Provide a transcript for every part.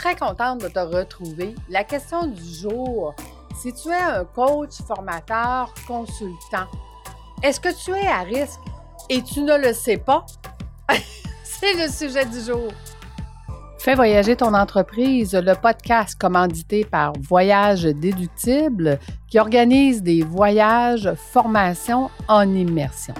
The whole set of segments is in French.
très contente de te retrouver. La question du jour, si tu es un coach, formateur, consultant, est-ce que tu es à risque et tu ne le sais pas? C'est le sujet du jour. Fais voyager ton entreprise, le podcast commandité par Voyage Déductible qui organise des voyages, formations en immersion.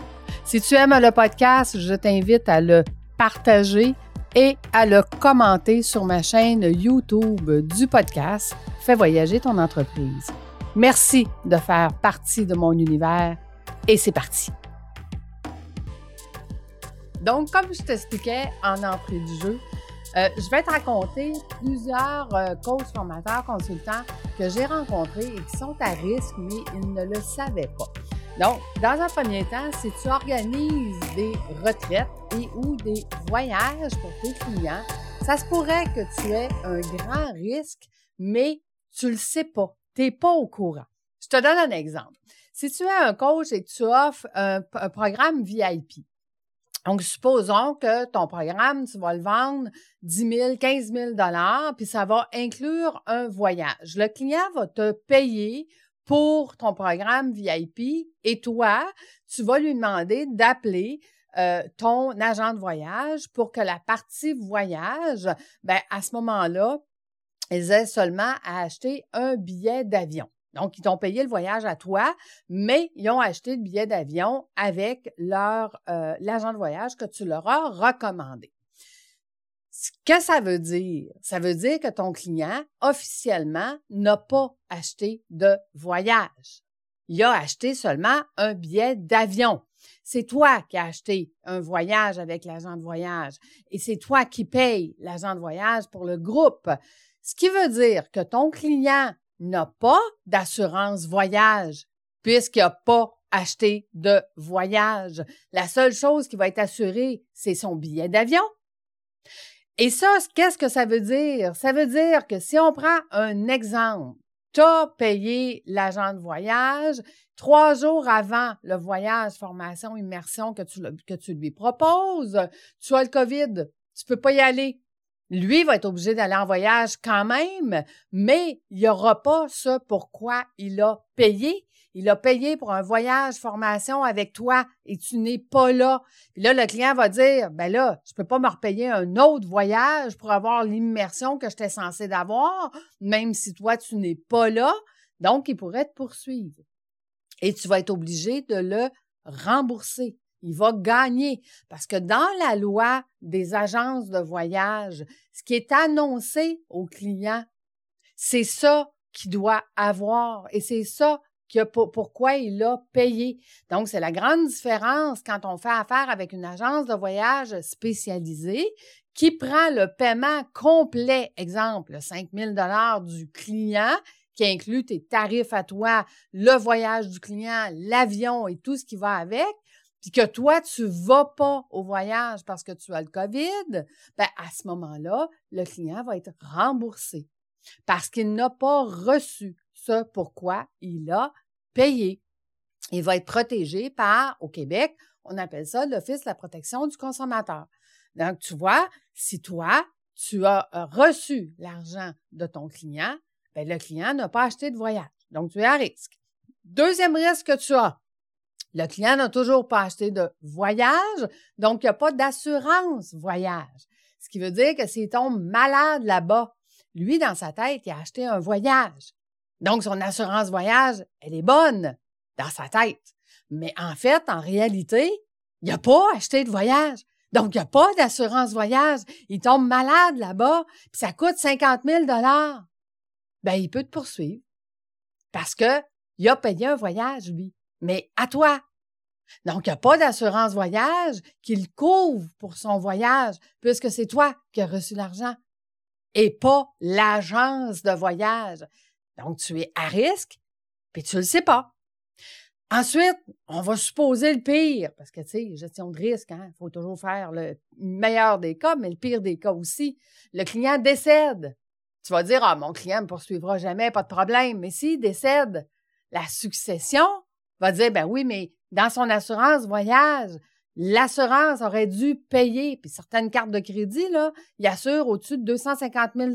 Si tu aimes le podcast, je t'invite à le partager et à le commenter sur ma chaîne YouTube du podcast Fais voyager ton entreprise. Merci de faire partie de mon univers et c'est parti. Donc, comme je t'expliquais en entrée du jeu, euh, je vais te raconter plusieurs euh, coachs, formateurs, consultants que j'ai rencontrés et qui sont à risque, mais ils ne le savaient pas. Donc, dans un premier temps, si tu organises des retraites et ou des voyages pour tes clients, ça se pourrait que tu aies un grand risque, mais tu le sais pas. Tu n'es pas au courant. Je te donne un exemple. Si tu es un coach et que tu offres un, programme VIP, donc, supposons que ton programme, tu vas le vendre 10 000, 15 000 puis ça va inclure un voyage. Le client va te payer pour ton programme VIP et toi, tu vas lui demander d'appeler euh, ton agent de voyage pour que la partie voyage, ben, à ce moment-là, ils aient seulement à acheter un billet d'avion. Donc, ils t'ont payé le voyage à toi, mais ils ont acheté le billet d'avion avec leur euh, l'agent de voyage que tu leur as recommandé. Ce que ça veut dire, ça veut dire que ton client, officiellement, n'a pas acheté de voyage. Il a acheté seulement un billet d'avion. C'est toi qui as acheté un voyage avec l'agent de voyage et c'est toi qui payes l'agent de voyage pour le groupe. Ce qui veut dire que ton client n'a pas d'assurance voyage puisqu'il n'a pas acheté de voyage. La seule chose qui va être assurée, c'est son billet d'avion. Et ça, qu'est-ce que ça veut dire? Ça veut dire que si on prend un exemple, tu as payé l'agent de voyage trois jours avant le voyage, formation, immersion que tu, lui proposes, tu as le COVID, tu peux pas y aller. Lui va être obligé d'aller en voyage quand même, mais il n'y aura pas ce pourquoi il a payé il a payé pour un voyage, formation avec toi et tu n'es pas là. Puis là, le client va dire, ben là, je peux pas me repayer un autre voyage pour avoir l'immersion que j'étais censé d'avoir, même si toi, tu n'es pas là. Donc, il pourrait te poursuivre. Et tu vas être obligé de le rembourser. Il va gagner parce que dans la loi des agences de voyage, ce qui est annoncé au client, c'est ça qu'il doit avoir et c'est ça pourquoi il a payé. Donc, c'est la grande différence quand on fait affaire avec une agence de voyage spécialisée qui prend le paiement complet, exemple, 5 000 du client, qui inclut tes tarifs à toi, le voyage du client, l'avion et tout ce qui va avec, puis que toi, tu vas pas au voyage parce que tu as le COVID, ben à ce moment-là, le client va être remboursé parce qu'il n'a pas reçu ce pourquoi il a payé. Il va être protégé par, au Québec, on appelle ça l'Office de la protection du consommateur. Donc, tu vois, si toi, tu as euh, reçu l'argent de ton client, bien, le client n'a pas acheté de voyage. Donc, tu es à risque. Deuxième risque que tu as, le client n'a toujours pas acheté de voyage, donc il n'y a pas d'assurance voyage. Ce qui veut dire que s'il tombe malade là-bas, lui, dans sa tête, il a acheté un voyage. Donc, son assurance voyage, elle est bonne dans sa tête. Mais en fait, en réalité, il n'a pas acheté de voyage. Donc, il n'y a pas d'assurance voyage. Il tombe malade là-bas, puis ça coûte 50 000 Ben, il peut te poursuivre. Parce que il a payé un voyage, lui. Mais à toi. Donc, il n'y pas d'assurance voyage qu'il couvre pour son voyage, puisque c'est toi qui as reçu l'argent et pas l'agence de voyage. Donc, tu es à risque, puis tu ne le sais pas. Ensuite, on va supposer le pire, parce que, tu sais, gestion de risque, il hein, faut toujours faire le meilleur des cas, mais le pire des cas aussi. Le client décède. Tu vas dire, ah, mon client ne me poursuivra jamais, pas de problème. Mais s'il décède, la succession va dire, ben oui, mais dans son assurance voyage, l'assurance aurait dû payer, puis certaines cartes de crédit, là, ils assurent au-dessus de 250 000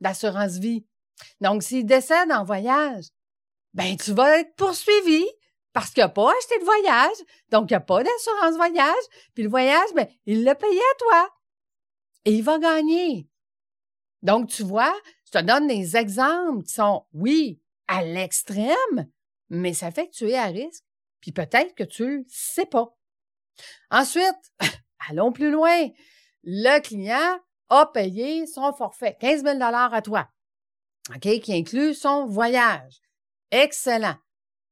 d'assurance vie. Donc, s'il décède en voyage, ben, tu vas être poursuivi parce qu'il n'a pas acheté de voyage, donc il n'y a pas d'assurance voyage, puis le voyage, ben, il l'a payé à toi. Et il va gagner. Donc, tu vois, je te donne des exemples qui sont, oui, à l'extrême, mais ça fait que tu es à risque, puis peut-être que tu ne sais pas. Ensuite, allons plus loin. Le client a payé son forfait, 15 000 à toi, OK, qui inclut son voyage. Excellent.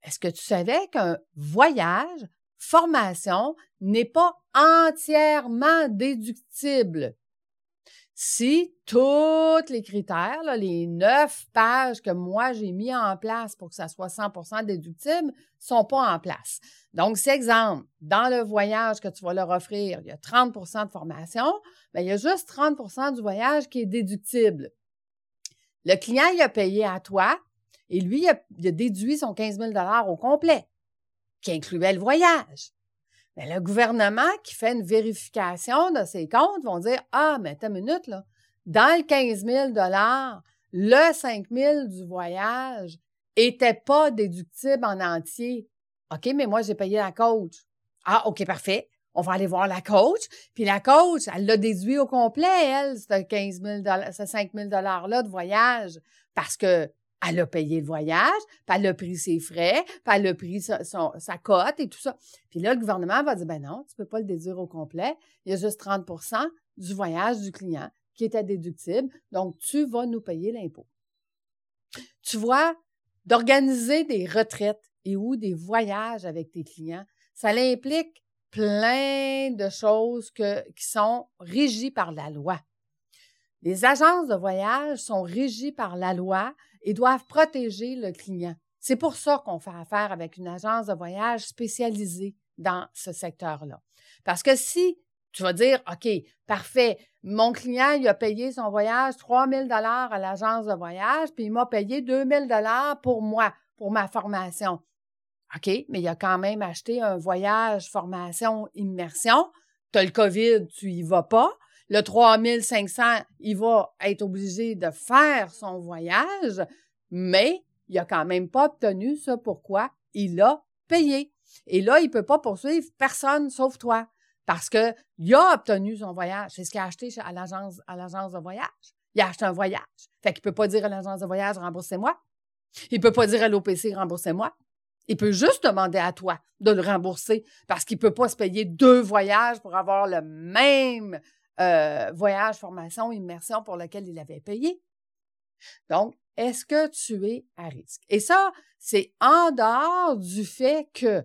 Est-ce que tu savais qu'un voyage, formation, n'est pas entièrement déductible? Si tous les critères, les neuf pages que moi j'ai mis en place pour que ça soit 100% déductible, sont pas en place. Donc, c'est exemple, dans le voyage que tu vas leur offrir, il y a 30% de formation, mais il y a juste 30% du voyage qui est déductible. Le client, il a payé à toi et lui, il a, déduit son 15 000 au complet, qui incluait le voyage. Mais le gouvernement qui fait une vérification de ses comptes vont dire Ah, mais t'as une minute, là. Dans le 15 000 le 5 000 du voyage était pas déductible en entier. OK, mais moi, j'ai payé la coach. Ah, OK, parfait. On va aller voir la coach. Puis la coach, elle l'a déduit au complet, elle, ce 15 000 ce 5 000 $-là de voyage. Parce que elle a payé le voyage, puis elle a pris ses frais, puis elle a pris sa, cote et tout ça. Puis là, le gouvernement va dire, ben non, tu peux pas le déduire au complet. Il y a juste 30% du voyage du client qui était déductible. Donc, tu vas nous payer l'impôt. Tu vois, d'organiser des retraites et ou des voyages avec tes clients, ça implique plein de choses qui sont régies par la loi. Les agences de voyage sont régies par la loi et doivent protéger le client. C'est pour ça qu'on fait affaire avec une agence de voyage spécialisée dans ce secteur-là. Parce que si tu vas dire, OK, parfait, mon client, il a payé son voyage 3 000 à l'agence de voyage, puis il m'a payé 2 000 pour moi, pour ma formation. OK, mais il a quand même acheté un voyage, formation, immersion. Tu as le COVID, tu y vas pas. Le 3500, il va être obligé de faire son voyage, mais il n'a quand même pas obtenu ça. Pourquoi? Il a payé. Et là, il peut pas poursuivre personne sauf toi. Parce qu'il a obtenu son voyage. C'est ce qu'il a acheté à l'agence, à l'agence de voyage. Il a acheté un voyage. Fait qu'il peut pas dire à l'agence de voyage, remboursez-moi. Il peut pas dire à l'OPC, remboursez-moi. Il peut juste demander à toi de le rembourser parce qu'il ne peut pas se payer deux voyages pour avoir le même euh, voyage, formation, immersion pour lequel il avait payé. Donc, est-ce que tu es à risque? Et ça, c'est en dehors du fait que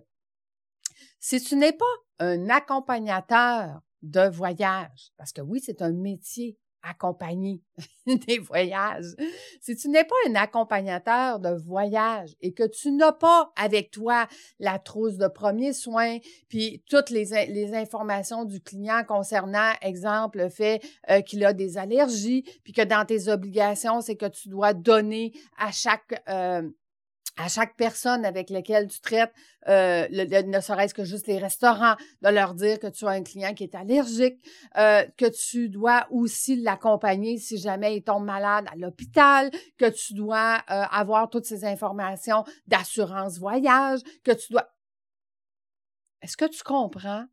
si tu n'es pas un accompagnateur de voyage, parce que oui, c'est un métier accompagner des voyages. Si tu n'es pas un accompagnateur de voyage et que tu n'as pas avec toi la trousse de premiers soins, puis toutes les, informations du client concernant, exemple, le fait euh, qu'il a des allergies, puis que dans tes obligations, c'est que tu dois donner à chaque euh, à chaque personne avec laquelle tu traites, euh, ne serait-ce que juste les restaurants, de leur dire que tu as un client qui est allergique, euh, que tu dois aussi l'accompagner si jamais il tombe malade à l'hôpital, que tu dois euh, avoir toutes ces informations d'assurance voyage, que tu dois... Est-ce que tu comprends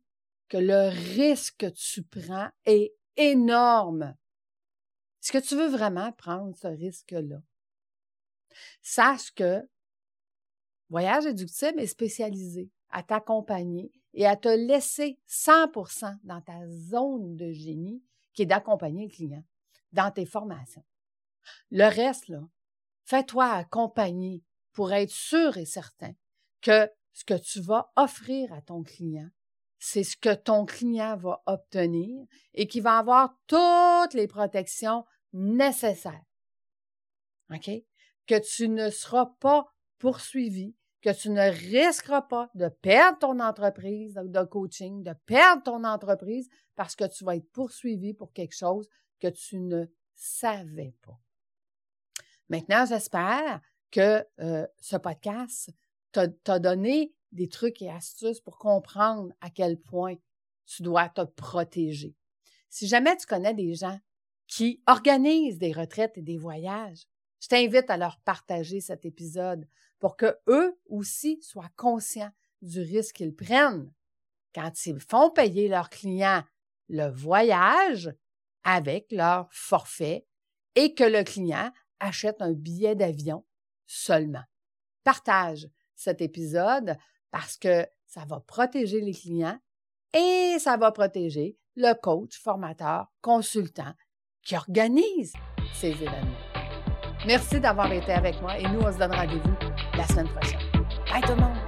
que le risque que tu prends est énorme? Est-ce que tu veux vraiment prendre ce risque-là? Sache que Voyage éductible est spécialisé à t'accompagner et à te laisser 100% dans ta zone de génie qui est d'accompagner le client dans tes formations. Le reste, là, fais-toi accompagner pour être sûr et certain que ce que tu vas offrir à ton client, c'est ce que ton client va obtenir et qu'il va avoir toutes les protections nécessaires. OK? Que tu ne seras pas poursuivi, que tu ne risqueras pas de perdre ton entreprise de coaching, de perdre ton entreprise parce que tu vas être poursuivi pour quelque chose que tu ne savais pas. Maintenant, j'espère que euh, ce podcast t'a donné des trucs et astuces pour comprendre à quel point tu dois te protéger. Si jamais tu connais des gens qui organisent des retraites et des voyages, je t'invite à leur partager cet épisode pour que eux aussi soient conscients du risque qu'ils prennent quand ils font payer leurs clients le voyage avec leur forfait et que le client achète un billet d'avion seulement. Partage cet épisode parce que ça va protéger les clients et ça va protéger le coach, formateur, consultant qui organise ces événements. Merci d'avoir été avec moi et nous, on se donne rendez-vous la semaine prochaine. Bye tout le monde!